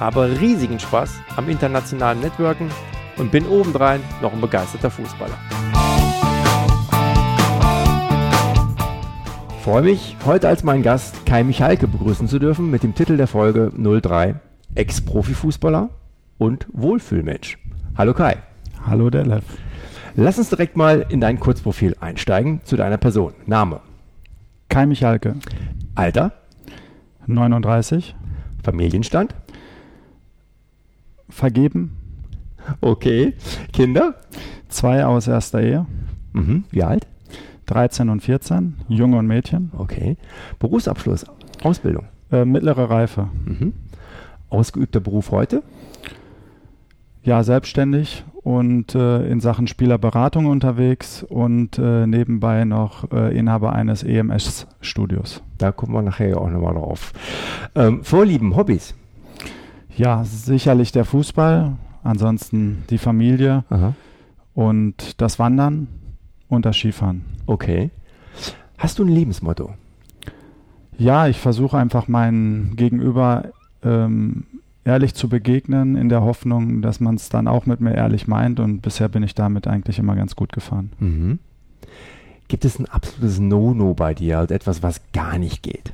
habe riesigen Spaß am internationalen Networken und bin obendrein noch ein begeisterter Fußballer. freue mich, heute als meinen Gast Kai Michalke begrüßen zu dürfen mit dem Titel der Folge 03 Ex-Profifußballer und Wohlfühlmensch. Hallo Kai. Hallo Delef. Lass uns direkt mal in dein Kurzprofil einsteigen zu deiner Person. Name? Kai Michalke. Alter? 39. Familienstand? Vergeben. Okay. Kinder? Zwei aus erster Ehe. Mhm. Wie alt? 13 und 14, Junge und Mädchen. Okay. Berufsabschluss, Ausbildung. Äh, mittlere Reife. Mhm. Ausgeübter Beruf heute? Ja, selbstständig und äh, in Sachen Spielerberatung unterwegs und äh, nebenbei noch äh, Inhaber eines EMS-Studios. Da gucken wir nachher auch nochmal drauf. Ähm, Vorlieben, Hobbys? Ja, sicherlich der Fußball, ansonsten die Familie Aha. und das Wandern und das Skifahren. Okay. Hast du ein Lebensmotto? Ja, ich versuche einfach meinen Gegenüber ähm, ehrlich zu begegnen, in der Hoffnung, dass man es dann auch mit mir ehrlich meint. Und bisher bin ich damit eigentlich immer ganz gut gefahren. Mhm. Gibt es ein absolutes No-No bei dir, also etwas, was gar nicht geht?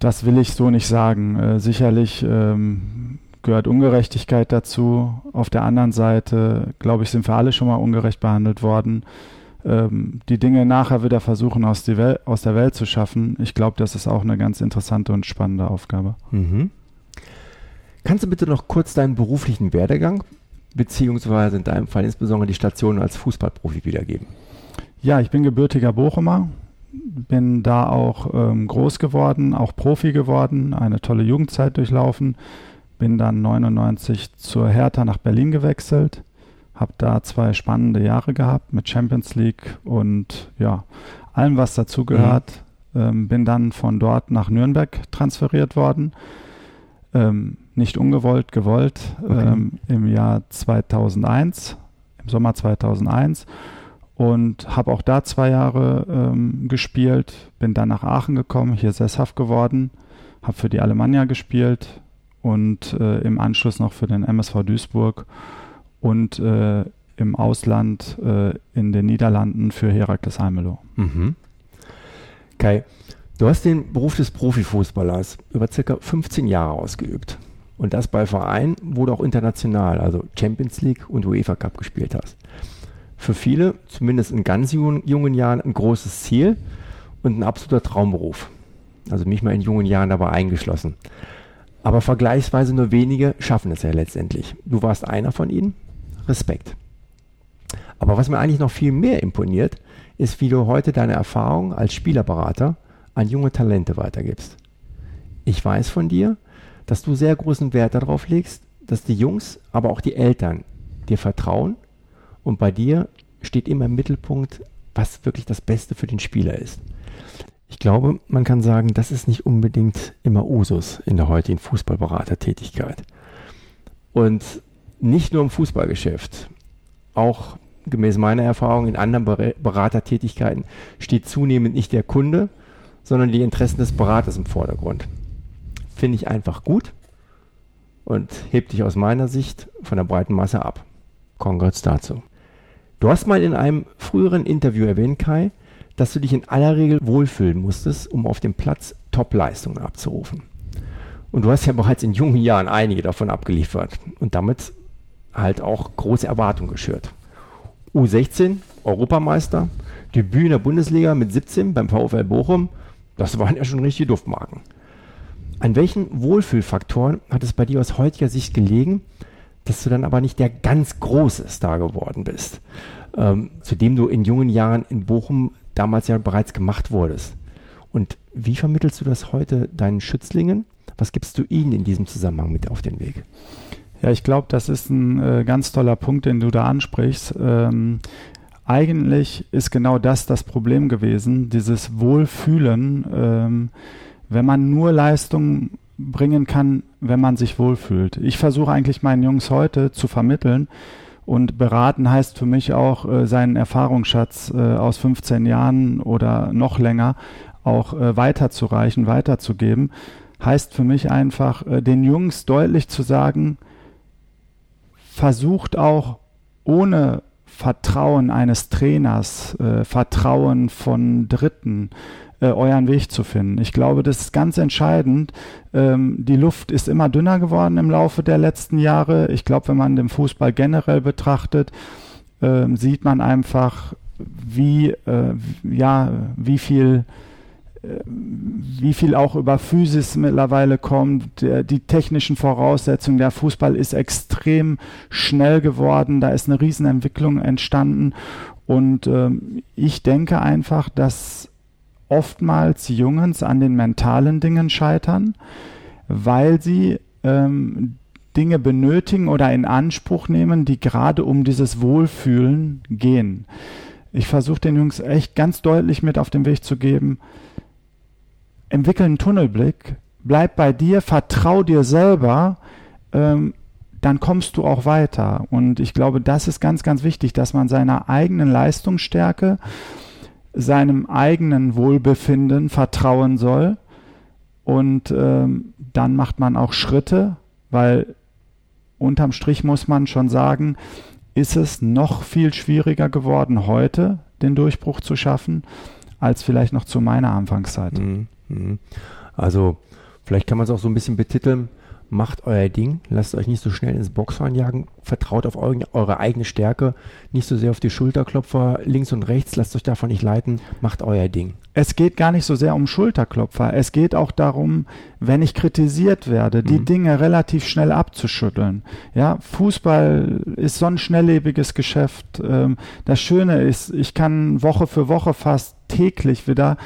Das will ich so nicht sagen. Äh, sicherlich ähm, gehört Ungerechtigkeit dazu. Auf der anderen Seite, glaube ich, sind wir alle schon mal ungerecht behandelt worden. Ähm, die Dinge nachher wieder versuchen, aus, aus, der Welt zu schaffen. Ich glaube, das ist auch eine ganz interessante und spannende Aufgabe. Mhm. Kannst du bitte noch kurz deinen beruflichen Werdegang, beziehungsweise in deinem Fall insbesondere die Station als Fußballprofi wiedergeben? Ja, ich bin gebürtiger Bochumer, bin da auch ähm, groß geworden, auch Profi geworden, eine tolle Jugendzeit durchlaufen bin dann 99 zur Hertha nach Berlin gewechselt, habe da zwei spannende Jahre gehabt mit Champions League und ja, allem, was dazugehört. Mhm. Ähm, bin dann von dort nach Nürnberg transferiert worden. Ähm, nicht ungewollt, gewollt, okay. ähm, im Jahr 2001, im Sommer 2001 und habe auch da zwei Jahre ähm, gespielt, bin dann nach Aachen gekommen, hier sesshaft geworden, habe für die Alemannia gespielt, und äh, im Anschluss noch für den MSV Duisburg und äh, im Ausland äh, in den Niederlanden für Herakles Almelo. Mhm. Kai, du hast den Beruf des Profifußballers über circa 15 Jahre ausgeübt. Und das bei Vereinen, wo du auch international, also Champions League und UEFA Cup gespielt hast. Für viele, zumindest in ganz jungen, jungen Jahren, ein großes Ziel und ein absoluter Traumberuf. Also mich mal in jungen Jahren dabei eingeschlossen. Aber vergleichsweise nur wenige schaffen es ja letztendlich. Du warst einer von ihnen. Respekt. Aber was mir eigentlich noch viel mehr imponiert, ist, wie du heute deine Erfahrung als Spielerberater an junge Talente weitergibst. Ich weiß von dir, dass du sehr großen Wert darauf legst, dass die Jungs, aber auch die Eltern dir vertrauen und bei dir steht immer im Mittelpunkt, was wirklich das Beste für den Spieler ist. Ich glaube, man kann sagen, das ist nicht unbedingt immer Usus in der heutigen Fußballberatertätigkeit. Und nicht nur im Fußballgeschäft, auch gemäß meiner Erfahrung in anderen Beratertätigkeiten steht zunehmend nicht der Kunde, sondern die Interessen des Beraters im Vordergrund. Finde ich einfach gut und hebt dich aus meiner Sicht von der breiten Masse ab. Congrats dazu. Du hast mal in einem früheren Interview erwähnt, Kai, dass du dich in aller Regel wohlfühlen musstest, um auf dem Platz Top-Leistungen abzurufen. Und du hast ja bereits in jungen Jahren einige davon abgeliefert und damit halt auch große Erwartungen geschürt. U16, Europameister, Debüt in der Bundesliga mit 17 beim VfL Bochum, das waren ja schon richtige Duftmarken. An welchen Wohlfühlfaktoren hat es bei dir aus heutiger Sicht gelegen, dass du dann aber nicht der ganz große Star geworden bist, ähm, zu dem du in jungen Jahren in Bochum damals ja bereits gemacht wurdest. Und wie vermittelst du das heute deinen Schützlingen Was gibst du ihnen in diesem Zusammenhang mit auf den Weg? Ja, ich glaube, das ist ein äh, ganz toller Punkt, den du da ansprichst. Ähm, eigentlich ist genau das das Problem gewesen, dieses Wohlfühlen, ähm, wenn man nur Leistung bringen kann, wenn man sich wohlfühlt. Ich versuche eigentlich meinen Jungs heute zu vermitteln und beraten heißt für mich auch, äh, seinen Erfahrungsschatz äh, aus 15 Jahren oder noch länger auch äh, weiterzureichen, weiterzugeben. Heißt für mich einfach, äh, den Jungs deutlich zu sagen, versucht auch ohne Vertrauen eines Trainers, äh, Vertrauen von Dritten, äh, euren Weg zu finden. Ich glaube, das ist ganz entscheidend. Ähm, die Luft ist immer dünner geworden im Laufe der letzten Jahre. Ich glaube, wenn man den Fußball generell betrachtet, äh, sieht man einfach, wie, äh, ja, wie viel wie viel auch über Physis mittlerweile kommt, der, die technischen Voraussetzungen. Der Fußball ist extrem schnell geworden, da ist eine Riesenentwicklung entstanden und ähm, ich denke einfach, dass oftmals Jungs an den mentalen Dingen scheitern, weil sie ähm, Dinge benötigen oder in Anspruch nehmen, die gerade um dieses Wohlfühlen gehen. Ich versuche den Jungs echt ganz deutlich mit auf den Weg zu geben, entwickel einen Tunnelblick, bleib bei dir, vertrau dir selber, ähm, dann kommst du auch weiter. Und ich glaube, das ist ganz, ganz wichtig, dass man seiner eigenen Leistungsstärke seinem eigenen Wohlbefinden vertrauen soll. Und ähm, dann macht man auch Schritte, weil unterm Strich muss man schon sagen, ist es noch viel schwieriger geworden, heute den Durchbruch zu schaffen, als vielleicht noch zu meiner Anfangszeit. Mhm, mhm. Also vielleicht kann man es auch so ein bisschen betiteln, macht euer Ding, lasst euch nicht so schnell ins Boxhorn jagen, vertraut auf eure, eure, eigene Stärke, nicht so sehr auf die Schulterklopfer links und rechts, lasst euch davon nicht leiten, macht euer Ding. Es geht gar nicht so sehr um Schulterklopfer, es geht auch darum, wenn ich kritisiert werde, die mhm. Dinge relativ schnell abzuschütteln. Ja, Fußball ist so ein schnelllebiges Geschäft. Ähm, das Schöne ist, ich kann Woche für Woche fast täglich wieder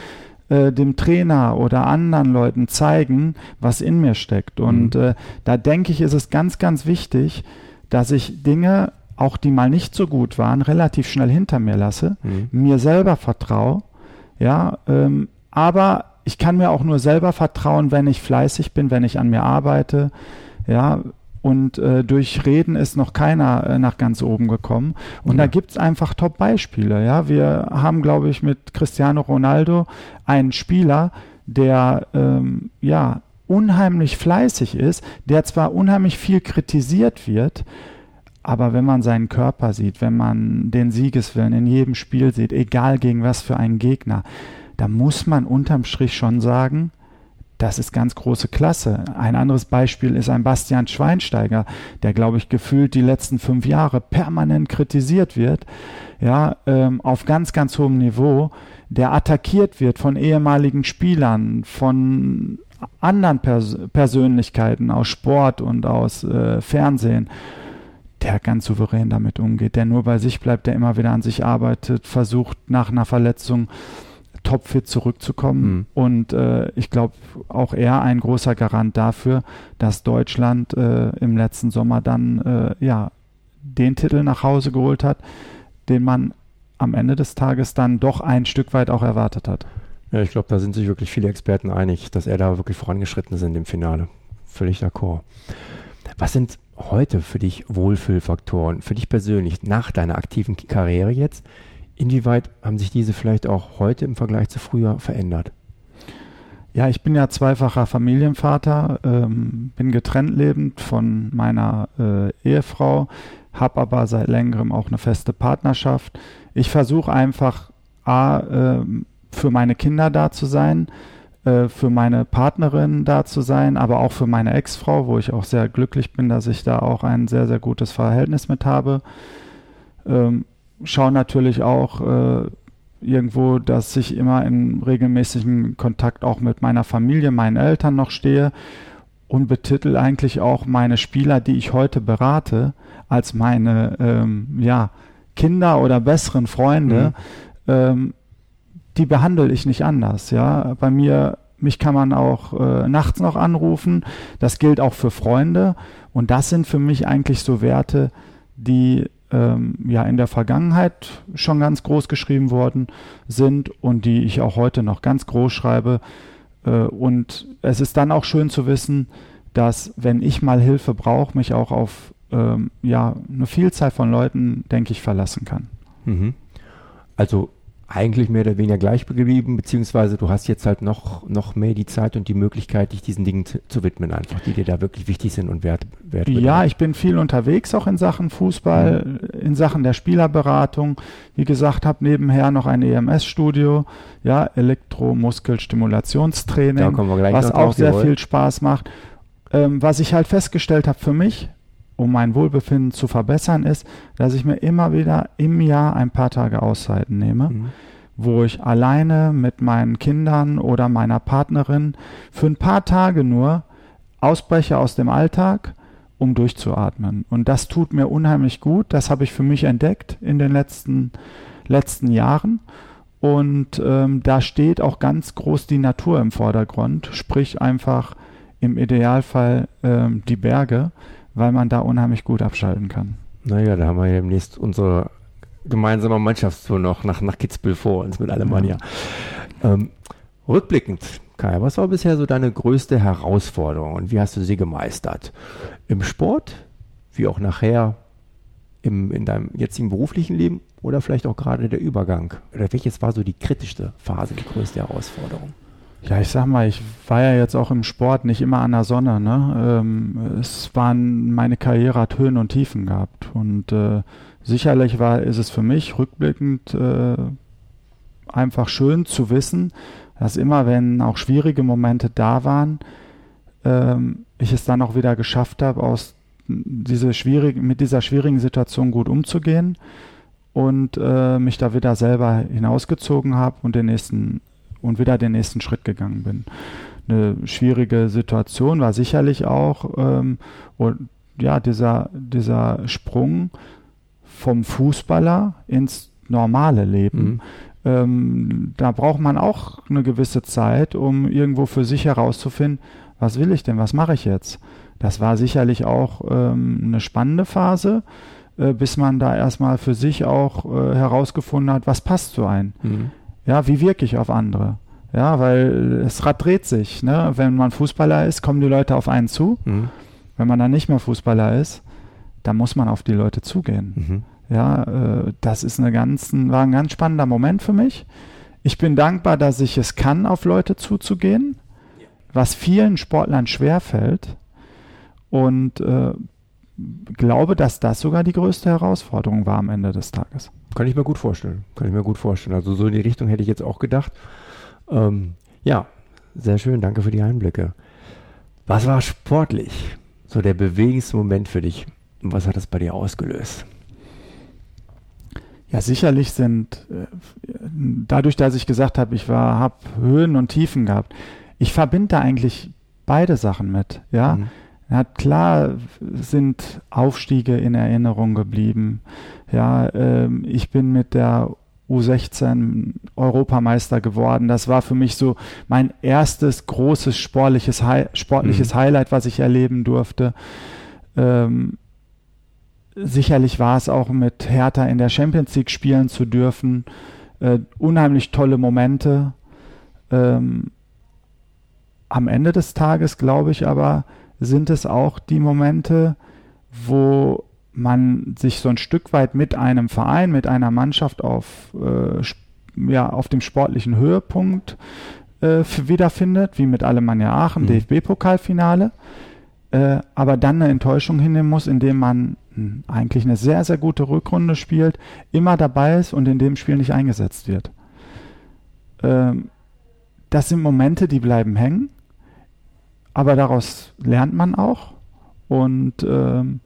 äh, dem Trainer oder anderen Leuten zeigen, was in mir steckt. Und mhm. äh, da denke ich, ist es ganz, ganz wichtig, dass ich Dinge, auch die mal nicht so gut waren, relativ schnell hinter mir lasse, mhm. mir selber vertraue, ja, ähm, aber ich kann mir auch nur selber vertrauen, wenn ich fleißig bin, wenn ich an mir arbeite, ja, und äh, durch Reden ist noch keiner äh, nach ganz oben gekommen. Und ja. da gibt's einfach Top-Beispiele. Ja, wir haben, glaube ich, mit Cristiano Ronaldo einen Spieler, der ähm, ja unheimlich fleißig ist, der zwar unheimlich viel kritisiert wird, aber wenn man seinen Körper sieht, wenn man den Siegeswillen in jedem Spiel sieht, egal gegen was für einen Gegner, da muss man unterm Strich schon sagen, das ist ganz große Klasse. Ein anderes Beispiel ist ein Bastian Schweinsteiger, der, glaube ich, gefühlt die letzten fünf Jahre permanent kritisiert wird, ja, ähm, auf ganz, ganz hohem Niveau, der attackiert wird von ehemaligen Spielern, von anderen Pers Persönlichkeiten aus Sport und aus äh, Fernsehen der ganz souverän damit umgeht, der nur bei sich bleibt, der immer wieder an sich arbeitet, versucht nach einer Verletzung topfit zurückzukommen. Mhm. Und äh, ich glaube, auch er ein großer Garant dafür, dass Deutschland äh, im letzten Sommer dann äh, ja den Titel nach Hause geholt hat, den man am Ende des Tages dann doch ein Stück weit auch erwartet hat. Ja, ich glaube, da sind sich wirklich viele Experten einig, dass er da wirklich vorangeschritten ist in dem Finale. Völlig d'accord. Was sind heute für dich Wohlfühlfaktoren, für dich persönlich nach deiner aktiven Karriere jetzt, Inwieweit haben sich diese vielleicht auch heute im Vergleich zu früher verändert? Ja, ich bin ja zweifacher Familienvater, ähm, bin getrennt lebend von meiner äh, Ehefrau, habe aber seit längerem auch eine feste Partnerschaft. Ich versuche einfach A, äh, für meine Kinder da zu sein, äh, für meine Partnerin da zu sein, aber auch für meine Ex-Frau, wo ich auch sehr glücklich bin, dass ich da auch ein sehr, sehr gutes Verhältnis mit habe. Ähm, schaue natürlich auch äh, irgendwo, dass ich immer in regelmäßigen Kontakt auch mit meiner Familie, meinen Eltern noch stehe und betitel eigentlich auch meine Spieler, die ich heute berate, als meine ähm, ja, Kinder oder besseren Freunde. Mhm. Ähm, die behandle ich nicht anders. Ja, bei mir mich kann man auch äh, nachts noch anrufen. Das gilt auch für Freunde. Und das sind für mich eigentlich so Werte, die ähm, ja in der Vergangenheit schon ganz groß geschrieben worden sind und die ich auch heute noch ganz groß schreibe. Äh, und es ist dann auch schön zu wissen, dass wenn ich mal Hilfe brauche, mich auch auf ähm, ja eine Vielzahl von Leuten, denke ich, verlassen kann. Mhm. Also eigentlich mehr oder weniger gleich geblieben, beziehungsweise du hast jetzt halt noch, noch mehr die Zeit und die Möglichkeit, dich diesen Dingen zu, widmen, einfach, die dir da wirklich wichtig sind und wert, wert Ja, ich bin viel unterwegs auch in Sachen Fußball, mhm. in Sachen der Spielerberatung. Wie gesagt, habe nebenher noch ein EMS-Studio, ja, Elektromuskelstimulationstraining, was auch sehr viel Spaß macht. Ähm, was ich halt festgestellt habe für mich, um mein Wohlbefinden zu verbessern, ist, dass ich mir immer wieder im Jahr ein paar Tage Auszeiten nehme, mhm. wo ich alleine mit meinen Kindern oder meiner Partnerin für ein paar Tage nur ausbreche aus dem Alltag, um durchzuatmen. Und das tut mir unheimlich gut. Das habe ich für mich entdeckt in den letzten, letzten Jahren. Und ähm, da steht auch ganz groß die Natur im Vordergrund, sprich einfach im Idealfall ähm, die Berge weil man da unheimlich gut abschalten kann. Naja, da haben wir ja demnächst unsere gemeinsame Mannschaftstour noch nach, nach Kitzbühel vor uns mit Alemannia. Ja. Ähm, rückblickend, Kai, was war bisher so deine größte Herausforderung und wie hast du sie gemeistert? Im Sport, wie auch nachher im, in deinem jetzigen beruflichen Leben oder vielleicht auch gerade der Übergang? Oder welches war so die kritischste Phase, die größte Herausforderung? Ja, ich sag mal, ich war ja jetzt auch im Sport nicht immer an der Sonne. Ne? Ähm, es waren, meine Karriere hat Höhen und Tiefen gehabt. Und äh, sicherlich war, ist es für mich rückblickend äh, einfach schön zu wissen, dass immer, wenn auch schwierige Momente da waren, ähm, ich es dann auch wieder geschafft habe, aus diese schwierig, mit dieser schwierigen Situation gut umzugehen und äh, mich da wieder selber hinausgezogen habe und den nächsten und wieder den nächsten Schritt gegangen bin. Eine schwierige Situation war sicherlich auch ähm, und ja dieser dieser Sprung vom Fußballer ins normale Leben. Mhm. Ähm, da braucht man auch eine gewisse Zeit, um irgendwo für sich herauszufinden, was will ich denn, was mache ich jetzt? Das war sicherlich auch ähm, eine spannende Phase, äh, bis man da erstmal für sich auch äh, herausgefunden hat, was passt zu einem. Mhm. Ja, wie wirke ich auf andere? Ja, weil das Rad dreht sich. Ne? Wenn man Fußballer ist, kommen die Leute auf einen zu. Mhm. Wenn man dann nicht mehr Fußballer ist, dann muss man auf die Leute zugehen. Mhm. Ja, äh, das ist eine ganz, war ein ganz spannender Moment für mich. Ich bin dankbar, dass ich es kann, auf Leute zuzugehen, was vielen Sportlern schwerfällt. Und äh, glaube, dass das sogar die größte Herausforderung war am Ende des Tages. Kann ich mir gut vorstellen. Kann ich mir gut vorstellen. Also so in die Richtung hätte ich jetzt auch gedacht. Ähm, ja, sehr schön. Danke für die Einblicke. Was war sportlich so der bewegendste Moment für dich? Und was hat das bei dir ausgelöst? Ja, sicherlich sind äh, dadurch, dass ich gesagt habe, ich war, habe Höhen und Tiefen gehabt. Ich verbinde da eigentlich beide Sachen mit. Ja, mhm. Ja, klar sind Aufstiege in Erinnerung geblieben. Ja, ähm, ich bin mit der U16 Europameister geworden. Das war für mich so mein erstes großes sportliches, Hi sportliches mhm. Highlight, was ich erleben durfte. Ähm, sicherlich war es auch mit Hertha in der Champions League spielen zu dürfen. Äh, unheimlich tolle Momente. Ähm, am Ende des Tages, glaube ich aber, sind es auch die Momente, wo man sich so ein Stück weit mit einem Verein, mit einer Mannschaft auf, äh, ja, auf dem sportlichen Höhepunkt äh, wiederfindet, wie mit Alemannia Aachen, mhm. DFB-Pokalfinale, äh, aber dann eine Enttäuschung hinnehmen muss, indem man hm, eigentlich eine sehr, sehr gute Rückrunde spielt, immer dabei ist und in dem Spiel nicht eingesetzt wird. Ähm, das sind Momente, die bleiben hängen, aber daraus lernt man auch. Und ähm,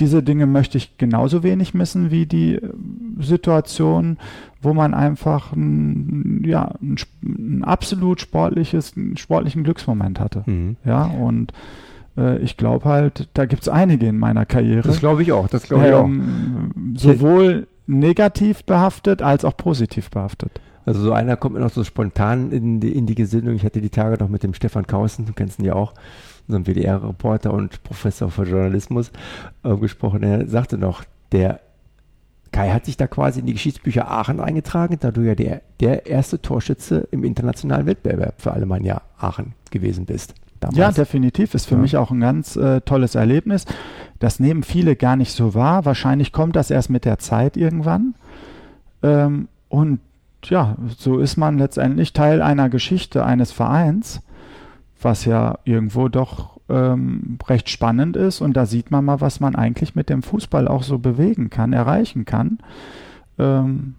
diese Dinge möchte ich genauso wenig missen wie die äh, Situation, wo man einfach ein, ja, ein, ein absolut sportliches, einen sportlichen Glücksmoment hatte. Mhm. Ja, und äh, ich glaube halt, da gibt es einige in meiner Karriere. Das glaube ich auch, das glaube ich ähm, auch. Sowohl negativ behaftet als auch positiv behaftet. Also so einer kommt mir noch so spontan in die, in die Gesinnung. Ich hatte die Tage noch mit dem Stefan Kausen, du kennst ihn ja auch, unserem WDR-Reporter und Professor für Journalismus, äh, gesprochen. Er sagte noch, der Kai hat sich da quasi in die Geschichtsbücher Aachen eingetragen, da du ja der, der erste Torschütze im internationalen Wettbewerb für Alemannia Aachen gewesen bist. Damals. Ja, definitiv. Ist für ja. mich auch ein ganz äh, tolles Erlebnis. Das nehmen viele gar nicht so wahr. Wahrscheinlich kommt das erst mit der Zeit irgendwann. Ähm, und ja, so ist man letztendlich Teil einer Geschichte eines Vereins, was ja irgendwo doch ähm, recht spannend ist. Und da sieht man mal, was man eigentlich mit dem Fußball auch so bewegen kann, erreichen kann. Ähm,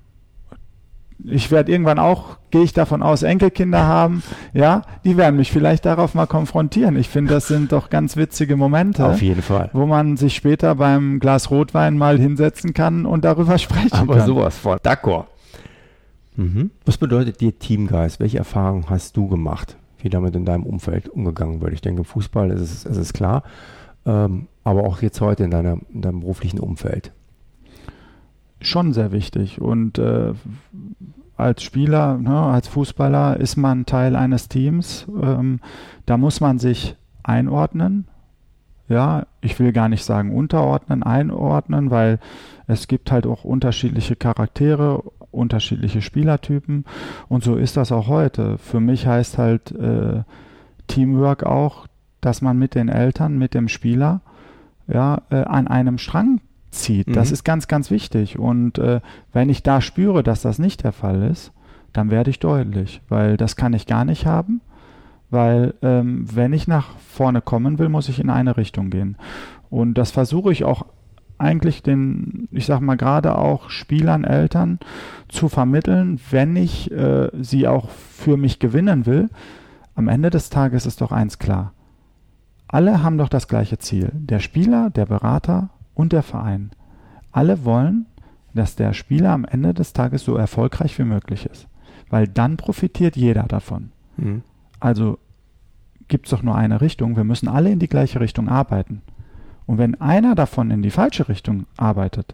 ich werde irgendwann auch, gehe ich davon aus, Enkelkinder haben, ja, die werden mich vielleicht darauf mal konfrontieren. Ich finde, das sind doch ganz witzige Momente. Auf jeden Fall. Wo man sich später beim Glas Rotwein mal hinsetzen kann und darüber sprechen Aber kann. Aber sowas von. D'accord. Mhm. Was bedeutet dir Teamgeist? Welche Erfahrungen hast du gemacht, wie damit in deinem Umfeld umgegangen wird? Ich denke, im Fußball ist es, ist es klar, ähm, aber auch jetzt heute in, deiner, in deinem beruflichen Umfeld schon sehr wichtig. Und äh, als Spieler, ne, als Fußballer ist man Teil eines Teams. Ähm, da muss man sich einordnen. Ja, ich will gar nicht sagen unterordnen, einordnen, weil es gibt halt auch unterschiedliche Charaktere, unterschiedliche Spielertypen und so ist das auch heute. Für mich heißt halt äh, Teamwork auch, dass man mit den Eltern, mit dem Spieler ja, äh, an einem Strang zieht. Mhm. Das ist ganz, ganz wichtig. Und äh, wenn ich da spüre, dass das nicht der Fall ist, dann werde ich deutlich, weil das kann ich gar nicht haben, weil ähm, wenn ich nach vorne kommen will, muss ich in eine Richtung gehen. Und das versuche ich auch eigentlich den, ich sag mal gerade auch Spielern, Eltern zu vermitteln, wenn ich äh, sie auch für mich gewinnen will. Am Ende des Tages ist doch eins klar. Alle haben doch das gleiche Ziel. Der Spieler, der Berater und der Verein. Alle wollen, dass der Spieler am Ende des Tages so erfolgreich wie möglich ist. Weil dann profitiert jeder davon. Mhm. Also gibt es doch nur eine Richtung. Wir müssen alle in die gleiche Richtung arbeiten. Und wenn einer davon in die falsche Richtung arbeitet,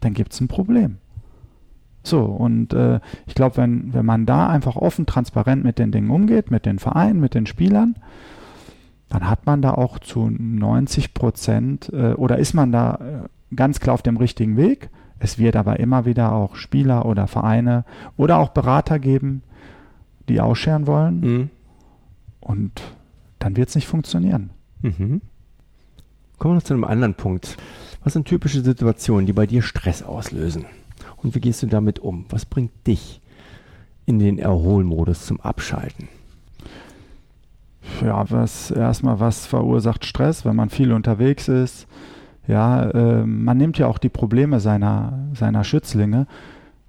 dann gibt es ein Problem. So, und äh, ich glaube, wenn, wenn man da einfach offen, transparent mit den Dingen umgeht, mit den Vereinen, mit den Spielern, dann hat man da auch zu 90 Prozent äh, oder ist man da äh, ganz klar auf dem richtigen Weg. Es wird aber immer wieder auch Spieler oder Vereine oder auch Berater geben, die ausscheren wollen. Mhm. Und dann wird es nicht funktionieren. Mhm. Kommen wir noch zu einem anderen Punkt. Was sind typische Situationen, die bei dir Stress auslösen? Und wie gehst du damit um? Was bringt dich in den Erholmodus zum Abschalten? ja, was erstmal was verursacht Stress, wenn man viel unterwegs ist. Ja, äh, man nimmt ja auch die Probleme seiner, seiner Schützlinge,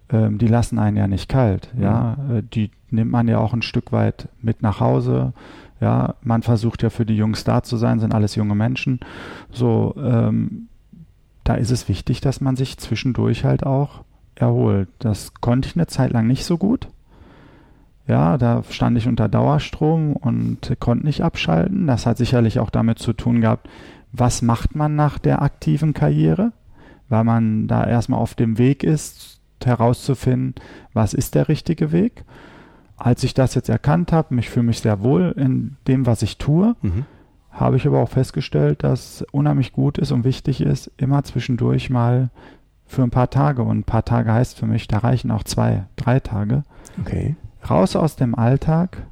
äh, die lassen einen ja nicht kalt. Mhm. Ja, äh, die nimmt man ja auch ein Stück weit mit nach Hause. Ja, man versucht ja für die Jungs da zu sein, sind alles junge Menschen. So, ähm, da ist es wichtig, dass man sich zwischendurch halt auch erholt. Das konnte ich eine Zeit lang nicht so gut. Ja, da stand ich unter Dauerstrom und konnte nicht abschalten. Das hat sicherlich auch damit zu tun gehabt, was macht man nach der aktiven Karriere, weil man da erstmal auf dem Weg ist, herauszufinden, was ist der richtige Weg. Als ich das jetzt erkannt habe, ich fühle mich sehr wohl in dem, was ich tue, mhm. habe ich aber auch festgestellt, dass unheimlich gut ist und wichtig ist, immer zwischendurch mal für ein paar Tage, und ein paar Tage heißt für mich, da reichen auch zwei, drei Tage, okay raus aus dem Alltag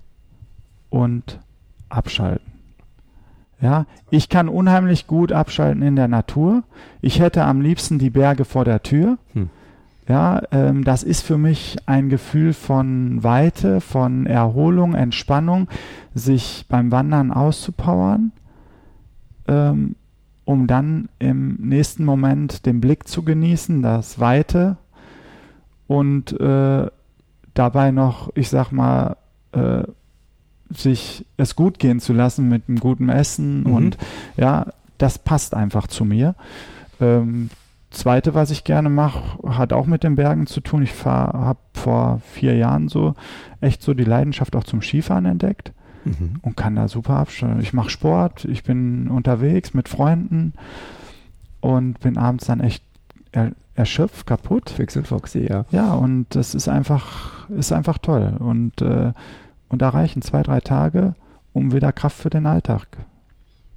und abschalten. Ja, ich kann unheimlich gut abschalten in der Natur. Ich hätte am liebsten die Berge vor der Tür. Hm. Ja, ähm, das ist für mich ein Gefühl von Weite, von Erholung, Entspannung, sich beim Wandern auszupowern, ähm, um dann im nächsten Moment den Blick zu genießen, das Weite und äh, dabei noch, ich sag mal, äh, sich es gut gehen zu lassen mit einem guten Essen mhm. und ja, das passt einfach zu mir. Ähm, zweite, was ich gerne mache, hat auch mit den Bergen zu tun. Ich habe vor vier Jahren so echt so die Leidenschaft auch zum Skifahren entdeckt mhm. und kann da super abstellen. Ich mache Sport, ich bin unterwegs mit Freunden und bin abends dann echt er erschöpft, kaputt. Fix und Foxy, ja. Ja, und das ist einfach, ist einfach toll. Und, äh, und da reichen zwei, drei Tage, um wieder Kraft für den Alltag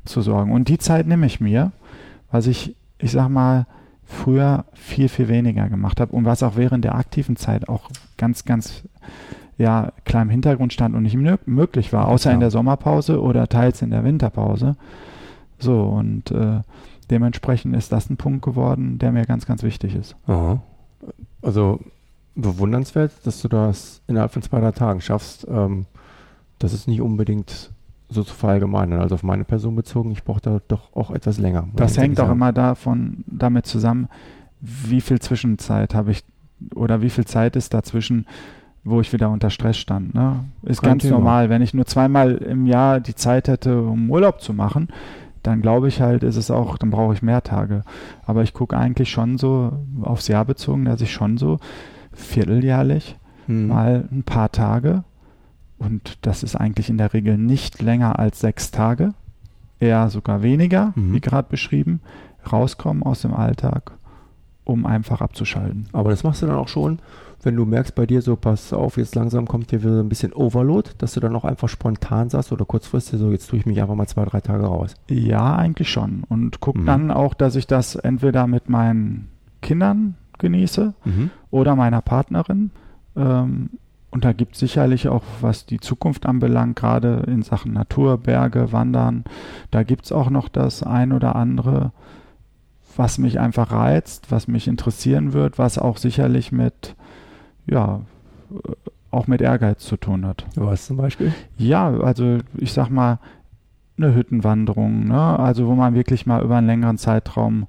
zu sorgen. Und die Zeit nehme ich mir, was ich, ich sag mal, früher viel, viel weniger gemacht habe und was auch während der aktiven Zeit auch ganz, ganz ja, klar im Hintergrund stand und nicht möglich war, außer ja. in der Sommerpause oder teils in der Winterpause. So, und äh, dementsprechend ist das ein Punkt geworden, der mir ganz, ganz wichtig ist. Aha. Also bewundernswert, dass du das innerhalb von zwei, drei Tagen schaffst. Ähm, das ist nicht unbedingt so zu verallgemeinern. Also auf meine Person bezogen, ich brauche da doch auch etwas länger. Das hängt auch immer davon, damit zusammen, wie viel Zwischenzeit habe ich oder wie viel Zeit ist dazwischen, wo ich wieder unter Stress stand. Ne? Ist Kein ganz Thema. normal. Wenn ich nur zweimal im Jahr die Zeit hätte, um Urlaub zu machen, dann glaube ich halt, ist es auch, dann brauche ich mehr Tage. Aber ich gucke eigentlich schon so aufs Jahr bezogen, dass ich schon so vierteljährlich hm. mal ein paar Tage und das ist eigentlich in der Regel nicht länger als sechs Tage, eher sogar weniger, mhm. wie gerade beschrieben, rauskommen aus dem Alltag, um einfach abzuschalten. Aber das machst du dann auch schon, wenn du merkst bei dir so, pass auf, jetzt langsam kommt hier wieder ein bisschen Overload, dass du dann auch einfach spontan sagst oder kurzfristig so, jetzt tue ich mich einfach mal zwei, drei Tage raus. Ja, eigentlich schon. Und guck mhm. dann auch, dass ich das entweder mit meinen Kindern genieße mhm. oder meiner Partnerin. Ähm, und da gibt es sicherlich auch, was die Zukunft anbelangt, gerade in Sachen Natur, Berge, Wandern, da gibt es auch noch das ein oder andere, was mich einfach reizt, was mich interessieren wird, was auch sicherlich mit, ja, auch mit Ehrgeiz zu tun hat. Was zum Beispiel? Ja, also ich sag mal, eine Hüttenwanderung, ne? also wo man wirklich mal über einen längeren Zeitraum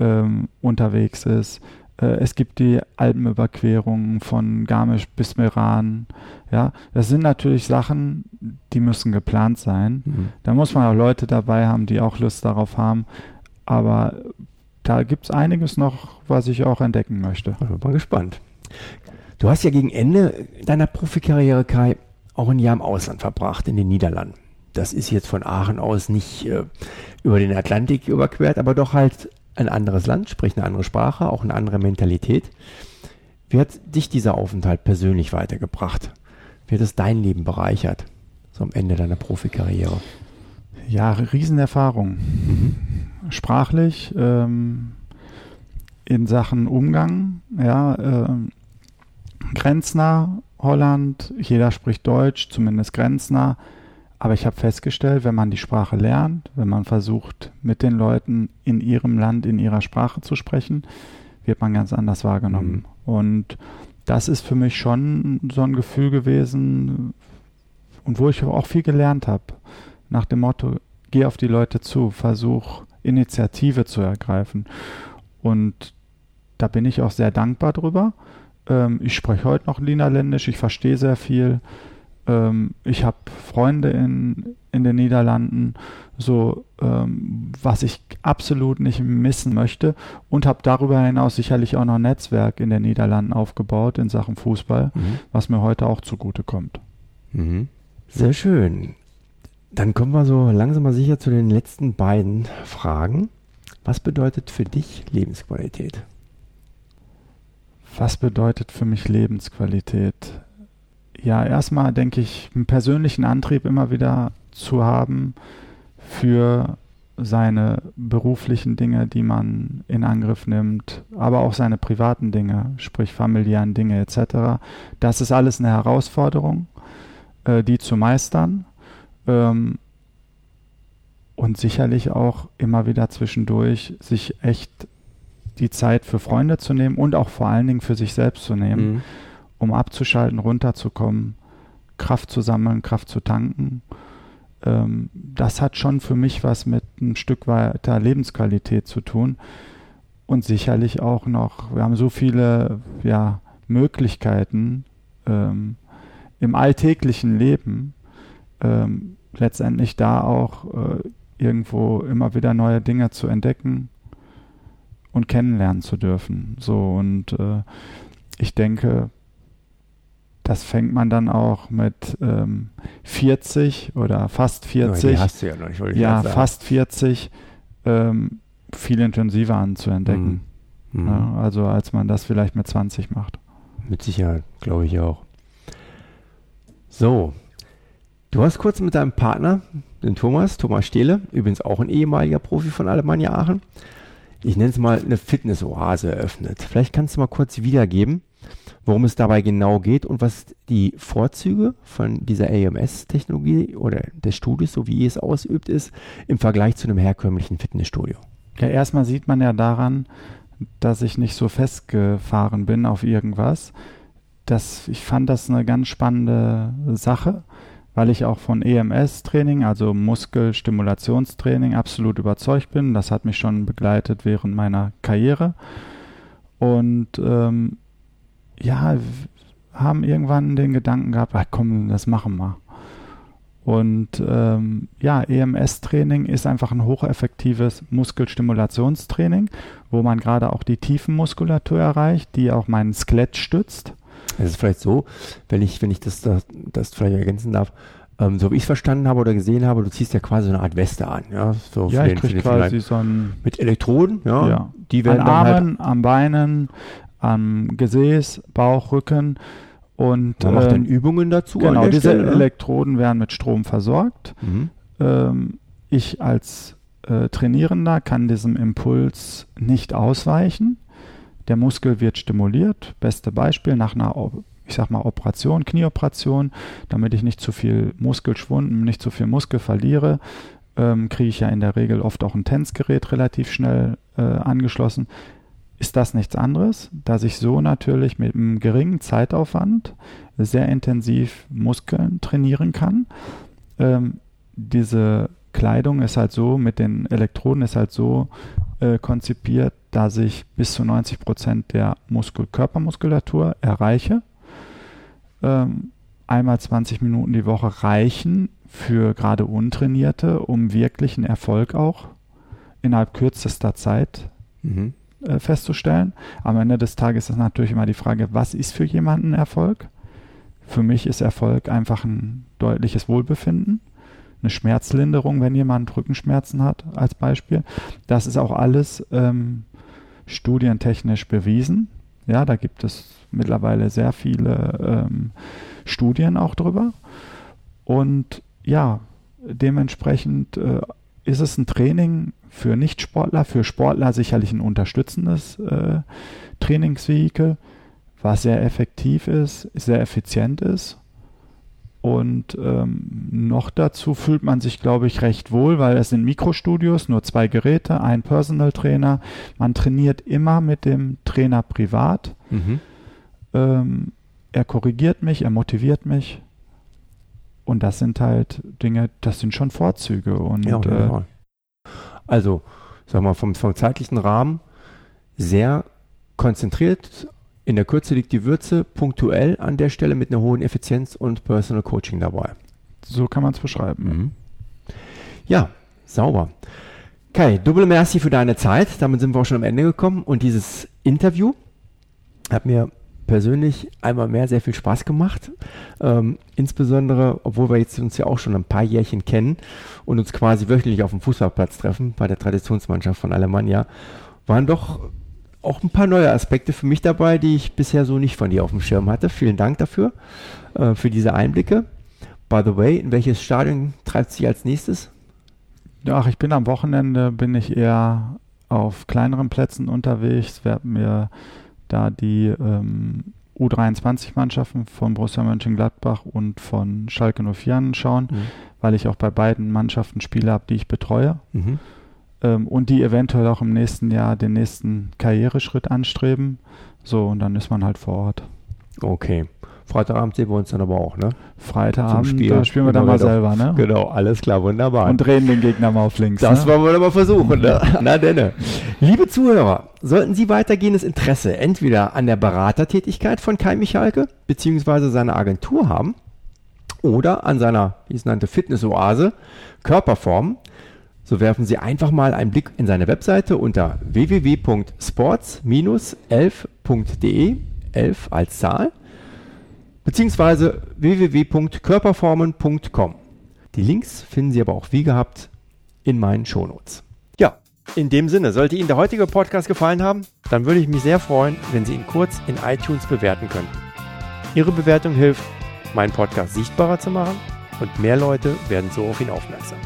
ähm, unterwegs ist. Äh, es gibt die Alpenüberquerungen von Garmisch bis Meran. Ja, das sind natürlich Sachen, die müssen geplant sein. Mhm. Da muss man auch Leute dabei haben, die auch Lust darauf haben. Aber da gibt es einiges noch, was ich auch entdecken möchte. Ich bin mal gespannt. Du hast ja gegen Ende deiner Profikarriere, Kai, auch ein Jahr im Ausland verbracht, in den Niederlanden. Das ist jetzt von Aachen aus nicht äh, über den Atlantik überquert, aber doch halt ein anderes Land, spricht eine andere Sprache, auch eine andere Mentalität. Wie hat dich dieser Aufenthalt persönlich weitergebracht? Wie hat es dein Leben bereichert, so am Ende deiner Profikarriere? Ja, Riesenerfahrung. Mhm. Sprachlich, ähm, in Sachen Umgang, ja, äh, grenznah, Holland, jeder spricht Deutsch, zumindest grenznah. Aber ich habe festgestellt, wenn man die Sprache lernt, wenn man versucht, mit den Leuten in ihrem Land, in ihrer Sprache zu sprechen, wird man ganz anders wahrgenommen. Mhm. Und das ist für mich schon so ein Gefühl gewesen und wo ich auch viel gelernt habe. Nach dem Motto, geh auf die Leute zu, versuch Initiative zu ergreifen. Und da bin ich auch sehr dankbar drüber. Ähm, ich spreche heute noch Niederländisch, ich verstehe sehr viel. Ähm, ich habe Freunde in, in den Niederlanden, so ähm, was ich absolut nicht missen möchte und habe darüber hinaus sicherlich auch noch ein Netzwerk in den Niederlanden aufgebaut in Sachen Fußball, mhm. was mir heute auch zugute kommt. Mhm. Sehr schön. Dann kommen wir so langsam mal sicher zu den letzten beiden Fragen. Was bedeutet für dich Lebensqualität? Was bedeutet für mich Lebensqualität? Ja, erstmal denke ich, einen persönlichen Antrieb immer wieder zu haben für seine beruflichen Dinge, die man in Angriff nimmt, aber auch seine privaten Dinge, sprich familiären Dinge etc. Das ist alles eine Herausforderung, äh, die zu meistern ähm, und sicherlich auch immer wieder zwischendurch sich echt die Zeit für Freunde zu nehmen und auch vor allen Dingen für sich selbst zu nehmen. Mhm um abzuschalten, runterzukommen, Kraft zu sammeln, Kraft zu tanken. Ähm, das hat schon für mich was mit ein Stück weiter Lebensqualität zu tun. Und sicherlich auch noch, wir haben so viele ja, Möglichkeiten ähm, im alltäglichen Leben, ähm, letztendlich da auch äh, irgendwo immer wieder neue Dinge zu entdecken und kennenlernen zu dürfen. So und äh, ich denke, das fängt man dann auch mit ähm, 40 oder fast 40. die hast du ja noch, Ja, fast 40 ähm, viel intensiver an zu entdecken. Mhm. Mhm. Ja, also als man das vielleicht mit 20 macht. Mit Sicherheit, glaube ich auch. So, du hast kurz mit deinem Partner, den Thomas, Thomas Stehle, übrigens auch ein ehemaliger Profi von Alemannia Aachen, ich nenne es mal eine Fitnessoase eröffnet. Vielleicht kannst du mal kurz wiedergeben, worum es dabei genau geht und was die Vorzüge von dieser AMS-Technologie oder des Studios, so wie es ausübt ist, im Vergleich zu einem herkömmlichen Fitnessstudio. Ja, erstmal sieht man ja daran, dass ich nicht so festgefahren bin auf irgendwas. Das, ich fand das eine ganz spannende Sache, weil ich auch von EMS-Training, also Muskelstimulationstraining, absolut überzeugt bin. Das hat mich schon begleitet während meiner Karriere. Und ähm, ja, haben irgendwann den Gedanken gehabt, ach komm, das machen wir. Und ähm, ja, EMS-Training ist einfach ein hocheffektives Muskelstimulationstraining, wo man gerade auch die Tiefenmuskulatur erreicht, die auch mein Skelett stützt. Es ist vielleicht so, wenn ich, wenn ich das, das, das vielleicht ergänzen darf, ähm, so wie ich es verstanden habe oder gesehen habe, du ziehst ja quasi so eine Art Weste an, ja, so ja, ich den, quasi so ein mit Elektroden, ja, ja. die werden an Armen, halt am Beinen, am Gesäß, Bauch, Rücken und man macht dann ähm, Übungen dazu. Genau, diese Stelle, ne? Elektroden werden mit Strom versorgt. Mhm. Ähm, ich als äh, Trainierender kann diesem Impuls nicht ausweichen. Der Muskel wird stimuliert. Beste Beispiel nach einer, ich sag mal, Operation, Knieoperation, damit ich nicht zu viel Muskelschwund, nicht zu viel Muskel verliere, ähm, kriege ich ja in der Regel oft auch ein Tänzgerät relativ schnell äh, angeschlossen ist das nichts anderes, dass ich so natürlich mit einem geringen Zeitaufwand sehr intensiv Muskeln trainieren kann. Ähm, diese Kleidung ist halt so, mit den Elektroden ist halt so äh, konzipiert, dass ich bis zu 90 Prozent der Muskel Körpermuskulatur erreiche. Ähm, einmal 20 Minuten die Woche reichen für gerade Untrainierte, um wirklichen Erfolg auch innerhalb kürzester Zeit mhm äh, festzustellen. Am Ende des Tages ist natürlich immer die Frage, was ist für jemanden Erfolg? Für mich ist Erfolg einfach ein deutliches Wohlbefinden, eine Schmerzlinderung, wenn jemand Rückenschmerzen hat, als Beispiel. Das ist auch alles ähm, studientechnisch bewiesen. Ja, da gibt es mittlerweile sehr viele ähm, Studien auch drüber. Und ja, dementsprechend äh, ist es ein Training für Nichtsportler, für Sportler sicherlich ein unterstützendes äh, Trainingsvehikel, was sehr effektiv ist, sehr effizient ist. Und ähm, noch dazu fühlt man sich, glaube ich, recht wohl, weil es sind Mikrostudios, nur zwei Geräte, ein Personal Trainer. Man trainiert immer mit dem Trainer privat. Mhm. Ähm, er korrigiert mich, er motiviert mich. Und das sind halt Dinge, das sind schon Vorzüge. Und ja, äh, also, sag mal, vom, vom zeitlichen Rahmen sehr konzentriert. In der Kürze liegt die Würze, punktuell an der Stelle mit einer hohen Effizienz und Personal Coaching dabei. So kann man es beschreiben. Mhm. Ja, sauber. Kai, double merci für deine Zeit. Damit sind wir auch schon am Ende gekommen. Und dieses Interview hat mir persönlich einmal mehr sehr viel Spaß gemacht. Ähm, insbesondere, obwohl wir jetzt uns ja auch schon ein paar Jährchen kennen und uns quasi wöchentlich auf dem Fußballplatz treffen, bei der Traditionsmannschaft von Alemannia, waren doch auch ein paar neue Aspekte für mich dabei, die ich bisher so nicht von dir auf dem Schirm hatte. Vielen Dank dafür, äh, für diese Einblicke. By the way, in welches Stadion treibt sich als nächstes? Ach, ich bin am Wochenende, bin ich eher auf kleineren Plätzen unterwegs, werde mir da die ähm, U23-Mannschaften von Borussia Mönchengladbach und von Schalke 04 anschauen, mhm. weil ich auch bei beiden Mannschaften Spiele habe, die ich betreue. Mhm. Ähm, und die eventuell auch im nächsten Jahr den nächsten Karriereschritt anstreben. So, und dann ist man halt vor Ort. Okay. Freitagabend sehen wir uns dann aber auch, ne? Freitagabend Spiel. da spielen wir dann mal selber, ne? Genau, alles klar, wunderbar. Und drehen den Gegner mal auf links. Das ne? wollen wir doch mal versuchen, ne? Na denne. Liebe Zuhörer, sollten Sie weitergehendes Interesse entweder an der Beratertätigkeit von Kai Michalke beziehungsweise seiner Agentur haben oder an seiner, wie es nannte, Fitnessoase Körperform, so werfen Sie einfach mal einen Blick in seine Webseite unter www.sports-11.de, 11 als Zahl beziehungsweise www.körperformen.com. Die Links finden Sie aber auch wie gehabt in meinen Shownotes. Ja, In dem Sinne, sollte Ihnen der heutige Podcast gefallen haben, dann würde ich mich sehr freuen, wenn Sie ihn kurz in iTunes bewerten könnten. Ihre Bewertung hilft, meinen Podcast sichtbarer zu machen und mehr Leute werden so auf ihn aufmerksam.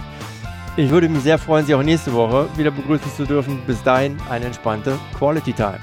Ich würde mich sehr freuen, Sie auch nächste Woche wieder begrüßen zu dürfen. Bis dahin eine entspannte Quality Time.